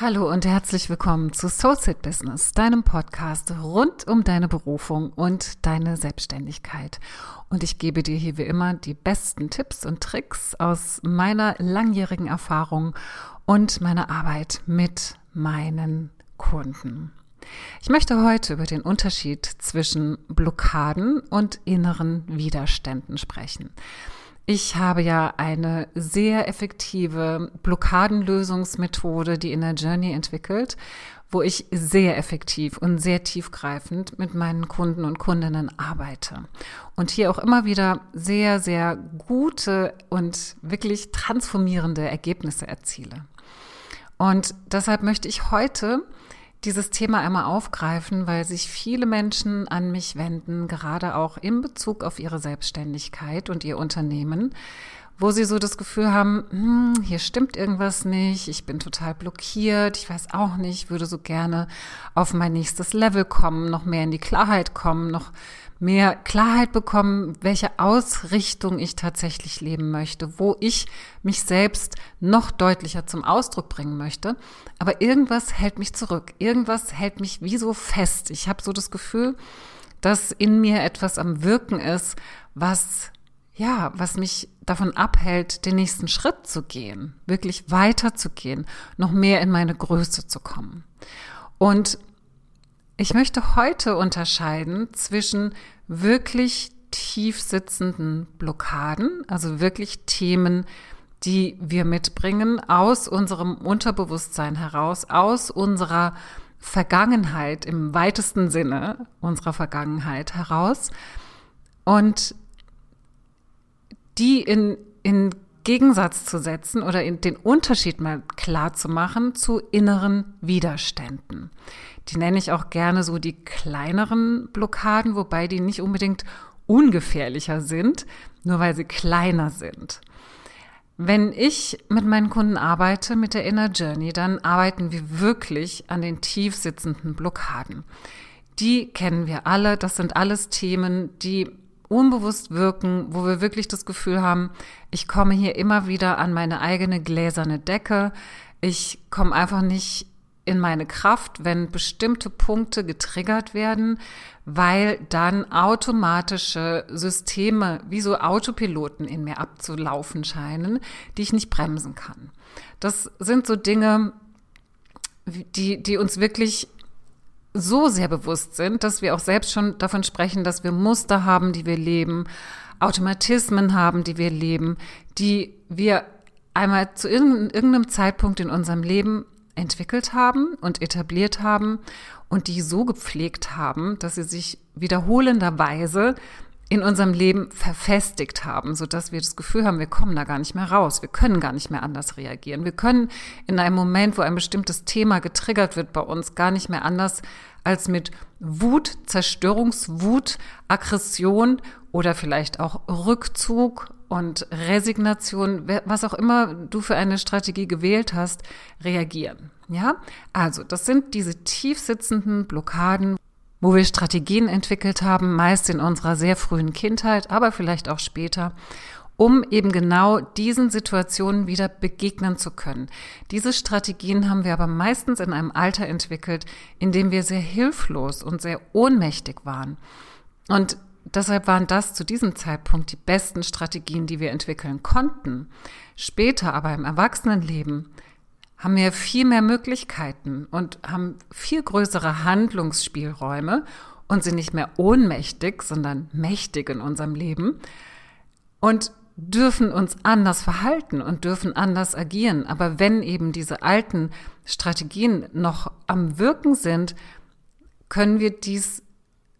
Hallo und herzlich willkommen zu Soulset Business, deinem Podcast rund um deine Berufung und deine Selbstständigkeit. Und ich gebe dir hier wie immer die besten Tipps und Tricks aus meiner langjährigen Erfahrung und meiner Arbeit mit meinen Kunden. Ich möchte heute über den Unterschied zwischen Blockaden und inneren Widerständen sprechen. Ich habe ja eine sehr effektive Blockadenlösungsmethode, die Inner Journey entwickelt, wo ich sehr effektiv und sehr tiefgreifend mit meinen Kunden und Kundinnen arbeite. Und hier auch immer wieder sehr, sehr gute und wirklich transformierende Ergebnisse erziele. Und deshalb möchte ich heute dieses Thema einmal aufgreifen, weil sich viele Menschen an mich wenden, gerade auch in Bezug auf ihre Selbstständigkeit und ihr Unternehmen, wo sie so das Gefühl haben, hm, hier stimmt irgendwas nicht, ich bin total blockiert, ich weiß auch nicht, würde so gerne auf mein nächstes Level kommen, noch mehr in die Klarheit kommen, noch mehr Klarheit bekommen, welche Ausrichtung ich tatsächlich leben möchte, wo ich mich selbst noch deutlicher zum Ausdruck bringen möchte. Aber irgendwas hält mich zurück, irgendwas hält mich wie so fest. Ich habe so das Gefühl, dass in mir etwas am Wirken ist, was ja, was mich davon abhält, den nächsten Schritt zu gehen, wirklich weiterzugehen, noch mehr in meine Größe zu kommen. Und ich möchte heute unterscheiden zwischen wirklich tief sitzenden Blockaden, also wirklich Themen, die wir mitbringen aus unserem Unterbewusstsein heraus, aus unserer Vergangenheit im weitesten Sinne unserer Vergangenheit heraus und die in, in Gegensatz zu setzen oder in den Unterschied mal klar zu machen zu inneren Widerständen. Die nenne ich auch gerne so die kleineren Blockaden, wobei die nicht unbedingt ungefährlicher sind, nur weil sie kleiner sind. Wenn ich mit meinen Kunden arbeite, mit der Inner Journey, dann arbeiten wir wirklich an den tief sitzenden Blockaden. Die kennen wir alle. Das sind alles Themen, die unbewusst wirken, wo wir wirklich das Gefühl haben, ich komme hier immer wieder an meine eigene gläserne Decke. Ich komme einfach nicht in meine Kraft, wenn bestimmte Punkte getriggert werden, weil dann automatische Systeme wie so Autopiloten in mir abzulaufen scheinen, die ich nicht bremsen kann. Das sind so Dinge, die, die uns wirklich so sehr bewusst sind, dass wir auch selbst schon davon sprechen, dass wir Muster haben, die wir leben, Automatismen haben, die wir leben, die wir einmal zu irgendeinem Zeitpunkt in unserem Leben entwickelt haben und etabliert haben und die so gepflegt haben, dass sie sich wiederholenderweise in unserem Leben verfestigt haben, so dass wir das Gefühl haben, wir kommen da gar nicht mehr raus, wir können gar nicht mehr anders reagieren. Wir können in einem Moment, wo ein bestimmtes Thema getriggert wird bei uns, gar nicht mehr anders als mit Wut, Zerstörungswut, Aggression oder vielleicht auch Rückzug und Resignation, was auch immer du für eine Strategie gewählt hast, reagieren. Ja, also das sind diese tief sitzenden Blockaden, wo wir Strategien entwickelt haben, meist in unserer sehr frühen Kindheit, aber vielleicht auch später, um eben genau diesen Situationen wieder begegnen zu können. Diese Strategien haben wir aber meistens in einem Alter entwickelt, in dem wir sehr hilflos und sehr ohnmächtig waren. Und Deshalb waren das zu diesem Zeitpunkt die besten Strategien, die wir entwickeln konnten. Später aber im Erwachsenenleben haben wir viel mehr Möglichkeiten und haben viel größere Handlungsspielräume und sind nicht mehr ohnmächtig, sondern mächtig in unserem Leben und dürfen uns anders verhalten und dürfen anders agieren. Aber wenn eben diese alten Strategien noch am Wirken sind, können wir dies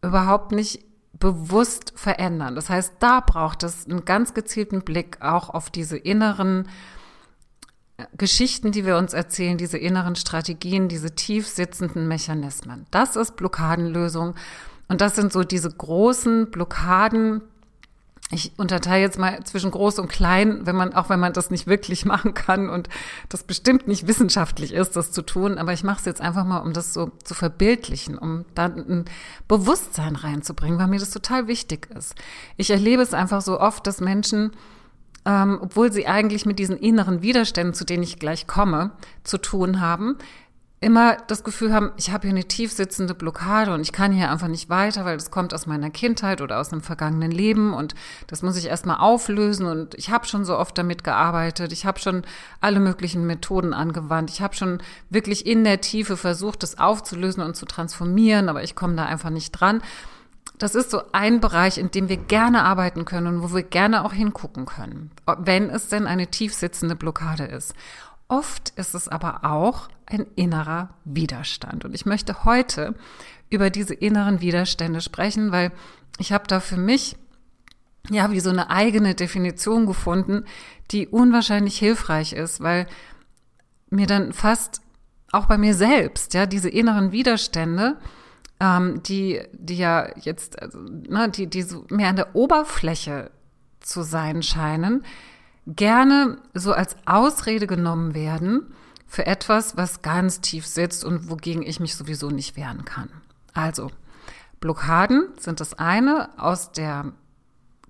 überhaupt nicht bewusst verändern. Das heißt, da braucht es einen ganz gezielten Blick auch auf diese inneren äh, Geschichten, die wir uns erzählen, diese inneren Strategien, diese tief sitzenden Mechanismen. Das ist Blockadenlösung. Und das sind so diese großen Blockaden, ich unterteile jetzt mal zwischen groß und klein, wenn man, auch wenn man das nicht wirklich machen kann und das bestimmt nicht wissenschaftlich ist, das zu tun, aber ich mache es jetzt einfach mal, um das so zu verbildlichen, um dann ein Bewusstsein reinzubringen, weil mir das total wichtig ist. Ich erlebe es einfach so oft, dass Menschen ähm, obwohl sie eigentlich mit diesen inneren Widerständen, zu denen ich gleich komme, zu tun haben, immer das Gefühl haben, ich habe hier eine tief sitzende Blockade und ich kann hier einfach nicht weiter, weil das kommt aus meiner Kindheit oder aus einem vergangenen Leben und das muss ich erstmal auflösen und ich habe schon so oft damit gearbeitet, ich habe schon alle möglichen Methoden angewandt, ich habe schon wirklich in der Tiefe versucht, das aufzulösen und zu transformieren, aber ich komme da einfach nicht dran. Das ist so ein Bereich, in dem wir gerne arbeiten können und wo wir gerne auch hingucken können, wenn es denn eine tief sitzende Blockade ist. Oft ist es aber auch ein innerer Widerstand. Und ich möchte heute über diese inneren Widerstände sprechen, weil ich habe da für mich ja wie so eine eigene Definition gefunden, die unwahrscheinlich hilfreich ist, weil mir dann fast auch bei mir selbst, ja, diese inneren Widerstände, ähm, die, die ja jetzt, also, ne, die, die so mehr an der Oberfläche zu sein scheinen, gerne so als Ausrede genommen werden für etwas, was ganz tief sitzt und wogegen ich mich sowieso nicht wehren kann. Also, Blockaden sind das eine aus der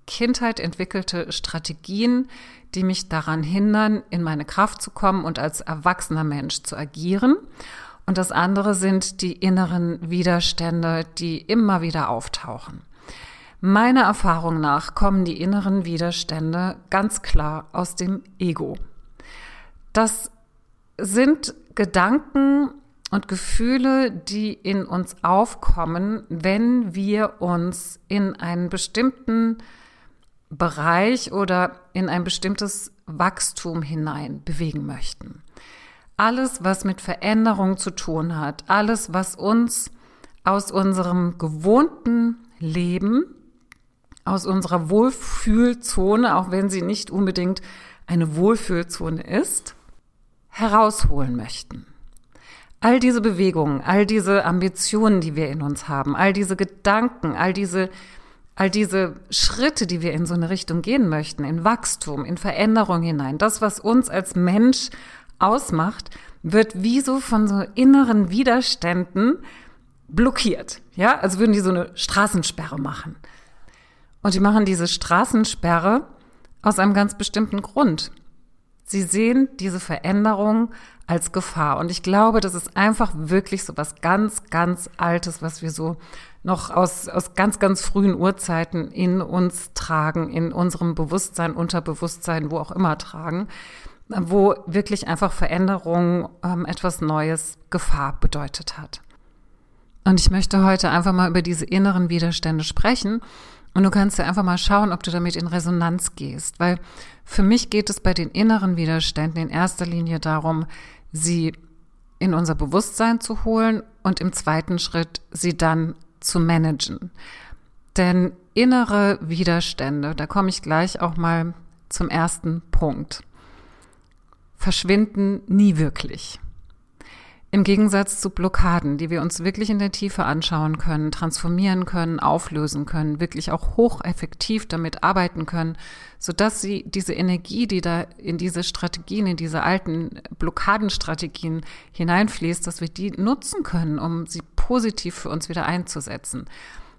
Kindheit entwickelte Strategien, die mich daran hindern, in meine Kraft zu kommen und als erwachsener Mensch zu agieren. Und das andere sind die inneren Widerstände, die immer wieder auftauchen. Meiner Erfahrung nach kommen die inneren Widerstände ganz klar aus dem Ego. Das sind Gedanken und Gefühle, die in uns aufkommen, wenn wir uns in einen bestimmten Bereich oder in ein bestimmtes Wachstum hinein bewegen möchten. Alles, was mit Veränderung zu tun hat, alles, was uns aus unserem gewohnten Leben aus unserer Wohlfühlzone, auch wenn sie nicht unbedingt eine Wohlfühlzone ist, herausholen möchten. All diese Bewegungen, all diese Ambitionen, die wir in uns haben, all diese Gedanken, all diese, all diese Schritte, die wir in so eine Richtung gehen möchten, in Wachstum, in Veränderung hinein, das, was uns als Mensch ausmacht, wird wie so von so inneren Widerständen blockiert. Ja, also würden die so eine Straßensperre machen. Und die machen diese Straßensperre aus einem ganz bestimmten Grund. Sie sehen diese Veränderung als Gefahr. Und ich glaube, das ist einfach wirklich so was ganz, ganz Altes, was wir so noch aus, aus ganz, ganz frühen Urzeiten in uns tragen, in unserem Bewusstsein, Unterbewusstsein, wo auch immer tragen, wo wirklich einfach Veränderung ähm, etwas Neues, Gefahr bedeutet hat. Und ich möchte heute einfach mal über diese inneren Widerstände sprechen und du kannst ja einfach mal schauen, ob du damit in Resonanz gehst, weil für mich geht es bei den inneren Widerständen in erster Linie darum, sie in unser Bewusstsein zu holen und im zweiten Schritt sie dann zu managen. Denn innere Widerstände, da komme ich gleich auch mal zum ersten Punkt, verschwinden nie wirklich. Im Gegensatz zu Blockaden, die wir uns wirklich in der Tiefe anschauen können, transformieren können, auflösen können, wirklich auch hocheffektiv damit arbeiten können, sodass sie diese Energie, die da in diese Strategien, in diese alten Blockadenstrategien hineinfließt, dass wir die nutzen können, um sie positiv für uns wieder einzusetzen.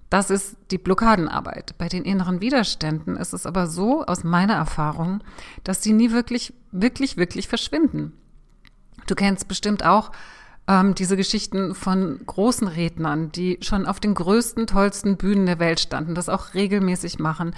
Das ist die Blockadenarbeit. Bei den inneren Widerständen ist es aber so, aus meiner Erfahrung, dass die nie wirklich, wirklich, wirklich verschwinden. Du kennst bestimmt auch ähm, diese Geschichten von großen Rednern, die schon auf den größten, tollsten Bühnen der Welt standen, das auch regelmäßig machen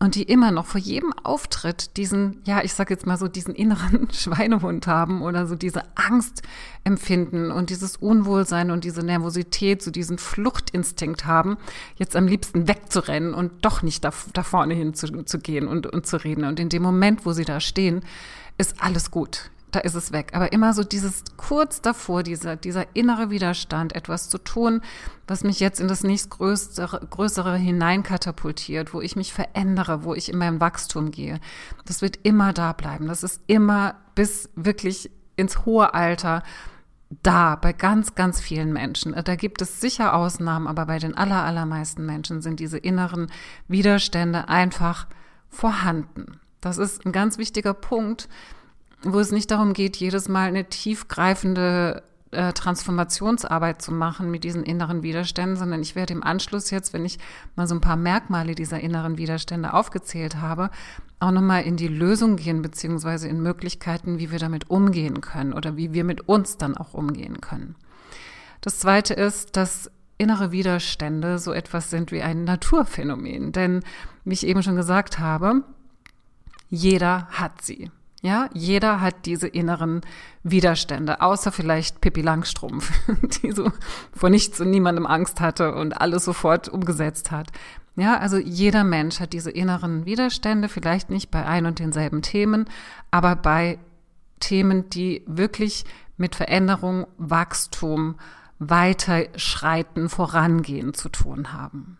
und die immer noch vor jedem Auftritt diesen, ja, ich sag jetzt mal so, diesen inneren Schweinehund haben oder so diese Angst empfinden und dieses Unwohlsein und diese Nervosität, so diesen Fluchtinstinkt haben, jetzt am liebsten wegzurennen und doch nicht da, da vorne hin zu, zu gehen und, und zu reden. Und in dem Moment, wo sie da stehen, ist alles gut da ist es weg. Aber immer so dieses kurz davor, dieser, dieser innere Widerstand, etwas zu tun, was mich jetzt in das nächstgrößere größere hineinkatapultiert, wo ich mich verändere, wo ich in mein Wachstum gehe. Das wird immer da bleiben. Das ist immer bis wirklich ins hohe Alter da bei ganz, ganz vielen Menschen. Da gibt es sicher Ausnahmen, aber bei den aller, allermeisten Menschen sind diese inneren Widerstände einfach vorhanden. Das ist ein ganz wichtiger Punkt, wo es nicht darum geht, jedes Mal eine tiefgreifende äh, Transformationsarbeit zu machen mit diesen inneren Widerständen, sondern ich werde im Anschluss jetzt, wenn ich mal so ein paar Merkmale dieser inneren Widerstände aufgezählt habe, auch nochmal in die Lösung gehen, beziehungsweise in Möglichkeiten, wie wir damit umgehen können oder wie wir mit uns dann auch umgehen können. Das zweite ist, dass innere Widerstände so etwas sind wie ein Naturphänomen. Denn, wie ich eben schon gesagt habe, jeder hat sie. Ja, jeder hat diese inneren Widerstände, außer vielleicht Pippi Langstrumpf, die so vor nichts und niemandem Angst hatte und alles sofort umgesetzt hat. Ja, also jeder Mensch hat diese inneren Widerstände, vielleicht nicht bei ein und denselben Themen, aber bei Themen, die wirklich mit Veränderung, Wachstum, Weiterschreiten, Vorangehen zu tun haben.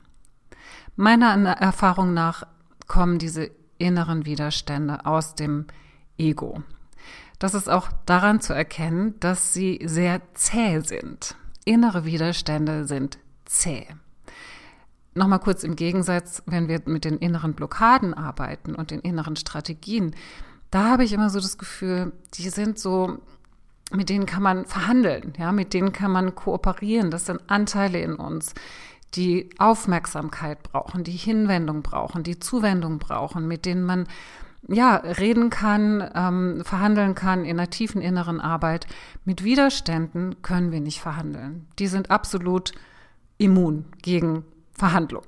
Meiner Erfahrung nach kommen diese inneren Widerstände aus dem Ego. Das ist auch daran zu erkennen, dass sie sehr zäh sind. Innere Widerstände sind zäh. Nochmal kurz im Gegensatz, wenn wir mit den inneren Blockaden arbeiten und den inneren Strategien, da habe ich immer so das Gefühl, die sind so, mit denen kann man verhandeln, ja, mit denen kann man kooperieren. Das sind Anteile in uns, die Aufmerksamkeit brauchen, die Hinwendung brauchen, die Zuwendung brauchen, mit denen man ja, reden kann, ähm, verhandeln kann in einer tiefen inneren Arbeit. Mit Widerständen können wir nicht verhandeln. Die sind absolut immun gegen Verhandlung.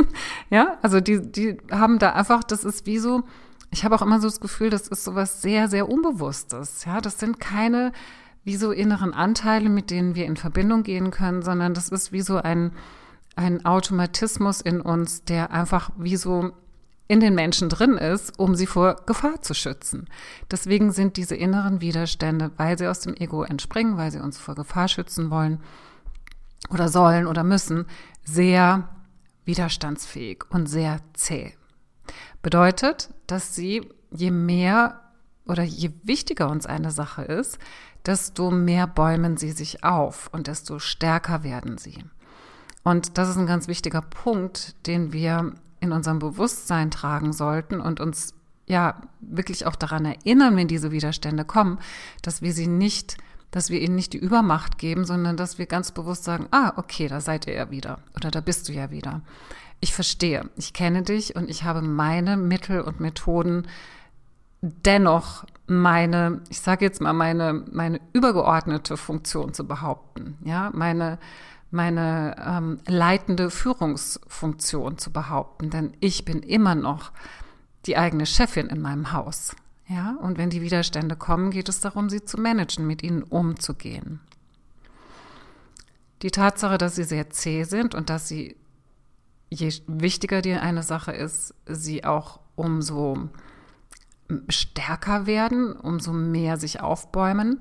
ja, also die, die haben da einfach, das ist wie so, ich habe auch immer so das Gefühl, das ist so was sehr, sehr Unbewusstes. Ja, das sind keine wie so inneren Anteile, mit denen wir in Verbindung gehen können, sondern das ist wie so ein, ein Automatismus in uns, der einfach wie so in den Menschen drin ist, um sie vor Gefahr zu schützen. Deswegen sind diese inneren Widerstände, weil sie aus dem Ego entspringen, weil sie uns vor Gefahr schützen wollen oder sollen oder müssen, sehr widerstandsfähig und sehr zäh. Bedeutet, dass sie, je mehr oder je wichtiger uns eine Sache ist, desto mehr bäumen sie sich auf und desto stärker werden sie. Und das ist ein ganz wichtiger Punkt, den wir in unserem Bewusstsein tragen sollten und uns ja wirklich auch daran erinnern, wenn diese Widerstände kommen, dass wir sie nicht, dass wir ihnen nicht die Übermacht geben, sondern dass wir ganz bewusst sagen, ah, okay, da seid ihr ja wieder oder da bist du ja wieder. Ich verstehe, ich kenne dich und ich habe meine Mittel und Methoden dennoch meine, ich sage jetzt mal meine meine übergeordnete Funktion zu behaupten, ja, meine meine ähm, leitende Führungsfunktion zu behaupten, denn ich bin immer noch die eigene Chefin in meinem Haus. Ja, und wenn die Widerstände kommen, geht es darum, sie zu managen, mit ihnen umzugehen. Die Tatsache, dass sie sehr zäh sind und dass sie, je wichtiger dir eine Sache ist, sie auch umso stärker werden, umso mehr sich aufbäumen,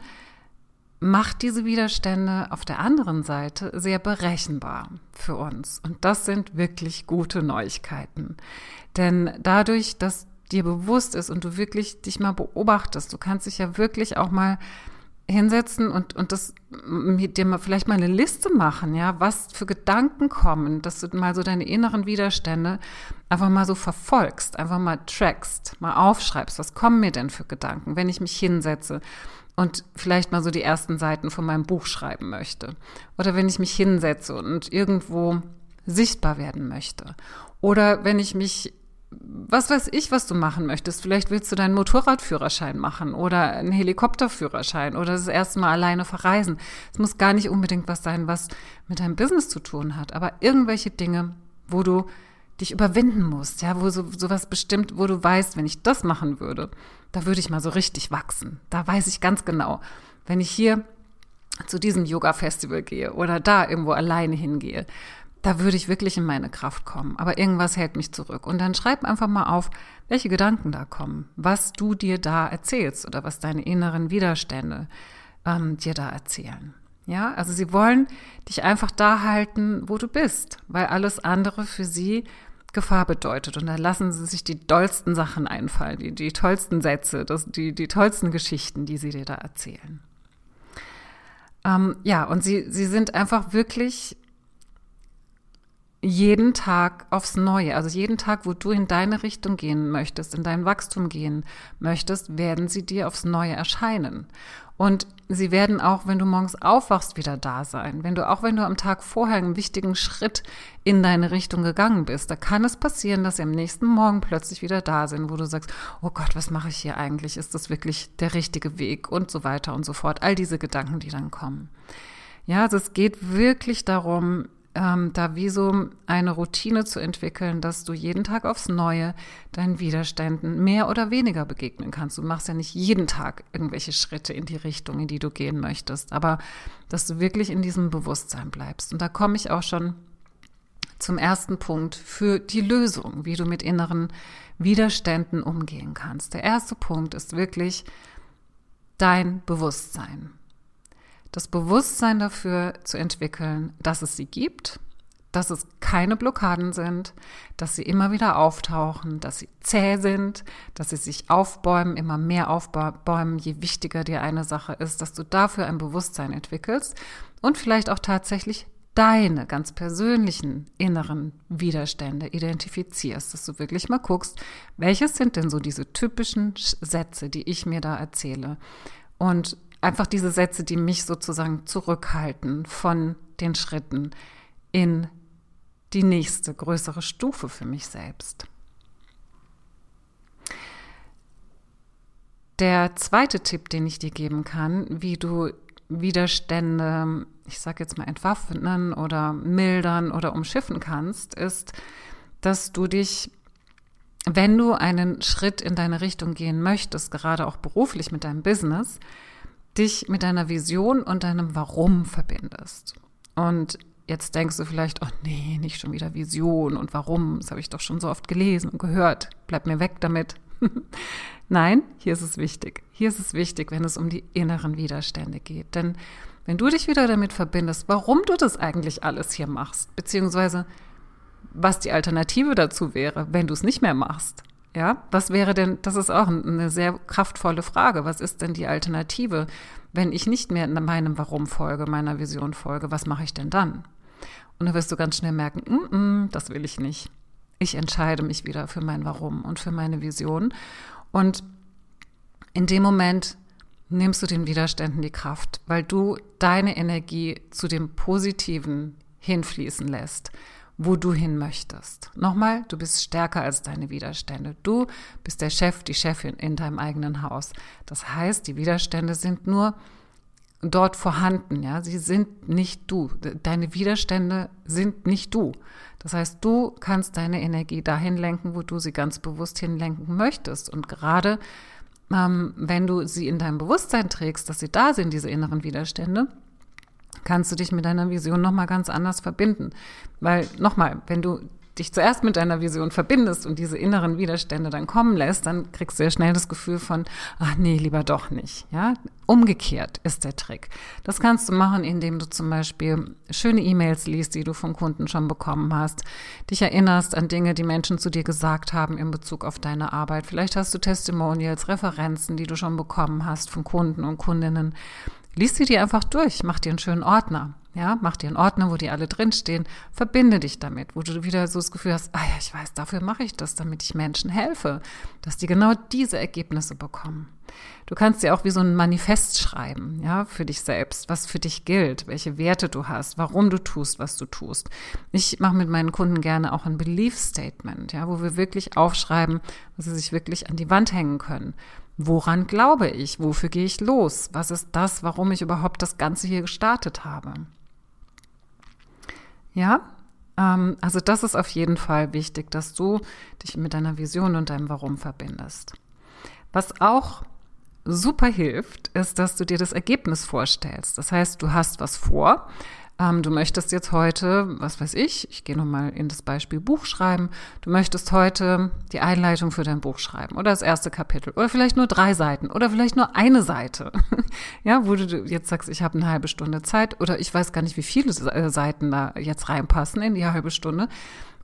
macht diese Widerstände auf der anderen Seite sehr berechenbar für uns. Und das sind wirklich gute Neuigkeiten. Denn dadurch, dass dir bewusst ist und du wirklich dich mal beobachtest, du kannst dich ja wirklich auch mal hinsetzen und, und das mit dir mal vielleicht mal eine Liste machen, ja, was für Gedanken kommen, dass du mal so deine inneren Widerstände einfach mal so verfolgst, einfach mal trackst, mal aufschreibst, was kommen mir denn für Gedanken, wenn ich mich hinsetze und vielleicht mal so die ersten Seiten von meinem Buch schreiben möchte. Oder wenn ich mich hinsetze und irgendwo sichtbar werden möchte. Oder wenn ich mich, was weiß ich, was du machen möchtest. Vielleicht willst du deinen Motorradführerschein machen oder einen Helikopterführerschein oder das erste Mal alleine verreisen. Es muss gar nicht unbedingt was sein, was mit deinem Business zu tun hat, aber irgendwelche Dinge, wo du dich überwinden musst, ja, wo so sowas bestimmt, wo du weißt, wenn ich das machen würde, da würde ich mal so richtig wachsen. Da weiß ich ganz genau, wenn ich hier zu diesem Yoga-Festival gehe oder da irgendwo alleine hingehe, da würde ich wirklich in meine Kraft kommen. Aber irgendwas hält mich zurück. Und dann schreib einfach mal auf, welche Gedanken da kommen, was du dir da erzählst oder was deine inneren Widerstände ähm, dir da erzählen. Ja, also sie wollen dich einfach da halten, wo du bist, weil alles andere für sie Gefahr bedeutet. Und da lassen sie sich die dollsten Sachen einfallen, die, die tollsten Sätze, das, die, die tollsten Geschichten, die sie dir da erzählen. Ähm, ja, und sie, sie sind einfach wirklich jeden Tag aufs Neue, also jeden Tag, wo du in deine Richtung gehen möchtest, in dein Wachstum gehen möchtest, werden sie dir aufs Neue erscheinen. Und sie werden auch, wenn du morgens aufwachst, wieder da sein. Wenn du, auch wenn du am Tag vorher einen wichtigen Schritt in deine Richtung gegangen bist, da kann es passieren, dass sie am nächsten Morgen plötzlich wieder da sind, wo du sagst, oh Gott, was mache ich hier eigentlich? Ist das wirklich der richtige Weg? Und so weiter und so fort. All diese Gedanken, die dann kommen. Ja, also es geht wirklich darum, ähm, da wie so eine Routine zu entwickeln, dass du jeden Tag aufs Neue deinen Widerständen mehr oder weniger begegnen kannst. Du machst ja nicht jeden Tag irgendwelche Schritte in die Richtung, in die du gehen möchtest, aber dass du wirklich in diesem Bewusstsein bleibst. Und da komme ich auch schon zum ersten Punkt für die Lösung, wie du mit inneren Widerständen umgehen kannst. Der erste Punkt ist wirklich dein Bewusstsein das Bewusstsein dafür zu entwickeln, dass es sie gibt, dass es keine Blockaden sind, dass sie immer wieder auftauchen, dass sie zäh sind, dass sie sich aufbäumen, immer mehr aufbäumen, je wichtiger dir eine Sache ist, dass du dafür ein Bewusstsein entwickelst und vielleicht auch tatsächlich deine ganz persönlichen inneren Widerstände identifizierst, dass du wirklich mal guckst, welches sind denn so diese typischen Sätze, die ich mir da erzähle. Und einfach diese Sätze, die mich sozusagen zurückhalten von den Schritten in die nächste größere Stufe für mich selbst. Der zweite Tipp, den ich dir geben kann, wie du Widerstände, ich sage jetzt mal entwaffnen oder mildern oder umschiffen kannst, ist, dass du dich, wenn du einen Schritt in deine Richtung gehen möchtest, gerade auch beruflich mit deinem Business, dich mit deiner Vision und deinem Warum verbindest. Und jetzt denkst du vielleicht, oh nee, nicht schon wieder Vision und Warum, das habe ich doch schon so oft gelesen und gehört, bleib mir weg damit. Nein, hier ist es wichtig. Hier ist es wichtig, wenn es um die inneren Widerstände geht. Denn wenn du dich wieder damit verbindest, warum du das eigentlich alles hier machst, beziehungsweise was die Alternative dazu wäre, wenn du es nicht mehr machst, ja, was wäre denn, das ist auch eine sehr kraftvolle Frage. Was ist denn die Alternative, wenn ich nicht mehr meinem Warum folge, meiner Vision folge? Was mache ich denn dann? Und dann wirst du ganz schnell merken, mm -mm, das will ich nicht. Ich entscheide mich wieder für mein Warum und für meine Vision. Und in dem Moment nimmst du den Widerständen die Kraft, weil du deine Energie zu dem Positiven hinfließen lässt wo du hin möchtest. Nochmal, du bist stärker als deine Widerstände. Du bist der Chef, die Chefin in deinem eigenen Haus. Das heißt, die Widerstände sind nur dort vorhanden, ja. Sie sind nicht du. Deine Widerstände sind nicht du. Das heißt, du kannst deine Energie dahin lenken, wo du sie ganz bewusst hinlenken möchtest. Und gerade ähm, wenn du sie in deinem Bewusstsein trägst, dass sie da sind, diese inneren Widerstände, kannst du dich mit deiner Vision nochmal ganz anders verbinden. Weil nochmal, wenn du dich zuerst mit deiner Vision verbindest und diese inneren Widerstände dann kommen lässt, dann kriegst du ja schnell das Gefühl von, ach nee, lieber doch nicht. Ja, umgekehrt ist der Trick. Das kannst du machen, indem du zum Beispiel schöne E-Mails liest, die du von Kunden schon bekommen hast, dich erinnerst an Dinge, die Menschen zu dir gesagt haben in Bezug auf deine Arbeit. Vielleicht hast du Testimonials, Referenzen, die du schon bekommen hast von Kunden und Kundinnen Lies sie dir einfach durch, mach dir einen schönen Ordner. Ja, mach dir einen Ordner, wo die alle drinstehen, verbinde dich damit, wo du wieder so das Gefühl hast, ah ja, ich weiß, dafür mache ich das, damit ich Menschen helfe, dass die genau diese Ergebnisse bekommen. Du kannst dir auch wie so ein Manifest schreiben, ja, für dich selbst, was für dich gilt, welche Werte du hast, warum du tust, was du tust. Ich mache mit meinen Kunden gerne auch ein Belief Statement, ja, wo wir wirklich aufschreiben, was sie sich wirklich an die Wand hängen können. Woran glaube ich? Wofür gehe ich los? Was ist das, warum ich überhaupt das Ganze hier gestartet habe? Ja, ähm, also das ist auf jeden Fall wichtig, dass du dich mit deiner Vision und deinem Warum verbindest. Was auch super hilft, ist, dass du dir das Ergebnis vorstellst. Das heißt, du hast was vor, ähm, du möchtest jetzt heute, was weiß ich, ich gehe nochmal in das Beispiel Buch schreiben, du möchtest heute die Einleitung für dein Buch schreiben oder das erste Kapitel oder vielleicht nur drei Seiten oder vielleicht nur eine Seite. ja, wo du jetzt sagst, ich habe eine halbe Stunde Zeit oder ich weiß gar nicht, wie viele äh, Seiten da jetzt reinpassen in die halbe Stunde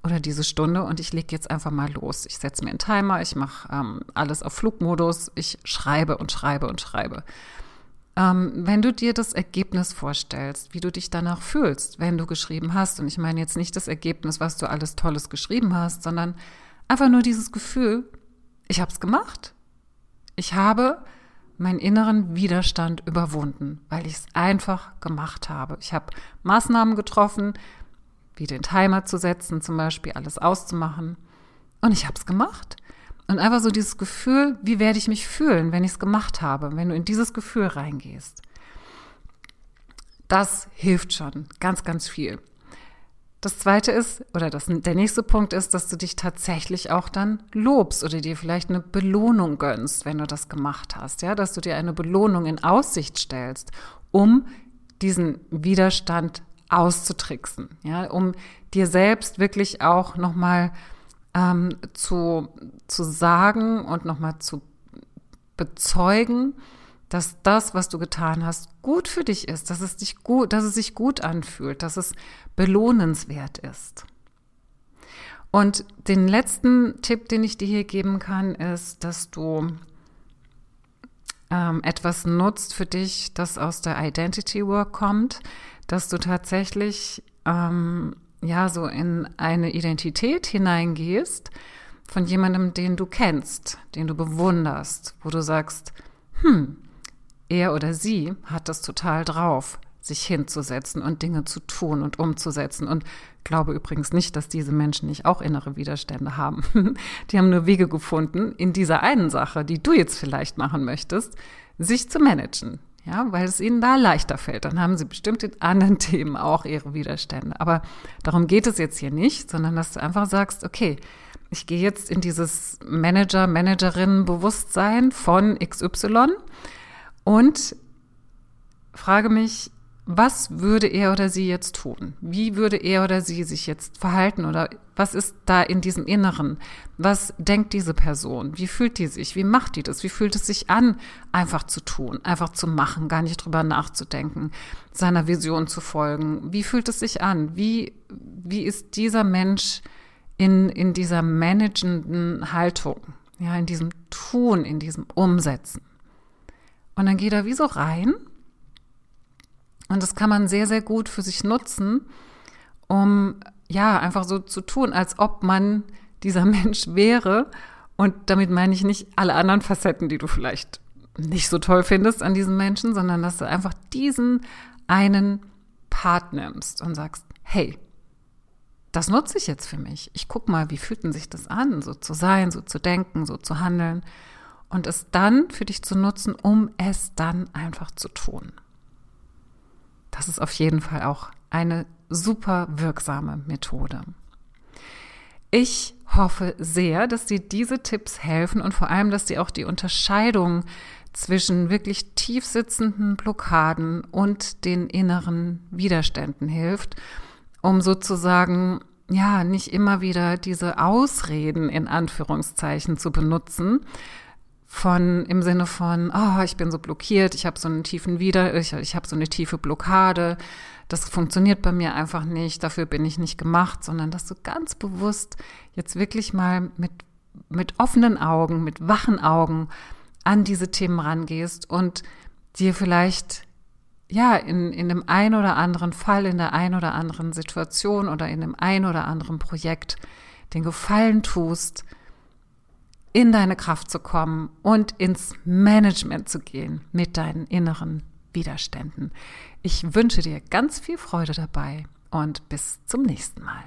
oder diese Stunde und ich lege jetzt einfach mal los. Ich setze mir einen Timer, ich mache ähm, alles auf Flugmodus, ich schreibe und schreibe und schreibe. Ähm, wenn du dir das Ergebnis vorstellst, wie du dich danach fühlst, wenn du geschrieben hast, und ich meine jetzt nicht das Ergebnis, was du alles Tolles geschrieben hast, sondern einfach nur dieses Gefühl, ich habe es gemacht. Ich habe meinen inneren Widerstand überwunden, weil ich es einfach gemacht habe. Ich habe Maßnahmen getroffen, wie den Timer zu setzen, zum Beispiel alles auszumachen. Und ich habe es gemacht. Und einfach so dieses Gefühl, wie werde ich mich fühlen, wenn ich es gemacht habe, wenn du in dieses Gefühl reingehst. Das hilft schon ganz, ganz viel. Das zweite ist, oder das, der nächste Punkt ist, dass du dich tatsächlich auch dann lobst oder dir vielleicht eine Belohnung gönnst, wenn du das gemacht hast, ja, dass du dir eine Belohnung in Aussicht stellst, um diesen Widerstand auszutricksen, ja, um dir selbst wirklich auch nochmal ähm, zu, zu sagen und nochmal zu bezeugen, dass das, was du getan hast, gut für dich ist, dass es dich gut, dass es sich gut anfühlt, dass es belohnenswert ist. Und den letzten Tipp, den ich dir hier geben kann, ist, dass du ähm, etwas nutzt für dich, das aus der Identity Work kommt, dass du tatsächlich ähm, ja so in eine Identität hineingehst von jemandem, den du kennst, den du bewunderst, wo du sagst, hm, er oder sie hat das total drauf, sich hinzusetzen und Dinge zu tun und umzusetzen. Und glaube übrigens nicht, dass diese Menschen nicht auch innere Widerstände haben. Die haben nur Wege gefunden, in dieser einen Sache, die du jetzt vielleicht machen möchtest, sich zu managen, ja, weil es ihnen da leichter fällt. Dann haben sie bestimmt in anderen Themen auch ihre Widerstände. Aber darum geht es jetzt hier nicht, sondern dass du einfach sagst, okay, ich gehe jetzt in dieses Manager, Managerinnen-Bewusstsein von XY und frage mich, was würde er oder sie jetzt tun? Wie würde er oder sie sich jetzt verhalten oder was ist da in diesem Inneren? Was denkt diese Person? Wie fühlt die sich? Wie macht die das? Wie fühlt es sich an, einfach zu tun, einfach zu machen, gar nicht drüber nachzudenken, seiner Vision zu folgen? Wie fühlt es sich an? Wie, wie ist dieser Mensch in, in dieser managenden Haltung? Ja, in diesem Tun, in diesem Umsetzen. Und dann geht er wie so rein und das kann man sehr, sehr gut für sich nutzen, um ja einfach so zu tun, als ob man dieser Mensch wäre. Und damit meine ich nicht alle anderen Facetten, die du vielleicht nicht so toll findest an diesem Menschen, sondern dass du einfach diesen einen Part nimmst und sagst, hey, das nutze ich jetzt für mich. Ich guck mal, wie fühlt denn sich das an, so zu sein, so zu denken, so zu handeln und es dann für dich zu nutzen, um es dann einfach zu tun. Das ist auf jeden Fall auch eine super wirksame Methode. Ich hoffe sehr, dass dir diese Tipps helfen und vor allem, dass dir auch die Unterscheidung zwischen wirklich tief sitzenden Blockaden und den inneren Widerständen hilft, um sozusagen ja nicht immer wieder diese Ausreden in Anführungszeichen zu benutzen, von im Sinne von, oh, ich bin so blockiert, ich habe so einen tiefen Wider, ich, ich habe so eine tiefe Blockade, das funktioniert bei mir einfach nicht, dafür bin ich nicht gemacht, sondern dass du ganz bewusst jetzt wirklich mal mit, mit offenen Augen, mit wachen Augen an diese Themen rangehst und dir vielleicht ja in, in dem ein oder anderen Fall, in der ein oder anderen Situation oder in dem ein oder anderen Projekt den Gefallen tust, in deine Kraft zu kommen und ins Management zu gehen mit deinen inneren Widerständen. Ich wünsche dir ganz viel Freude dabei und bis zum nächsten Mal.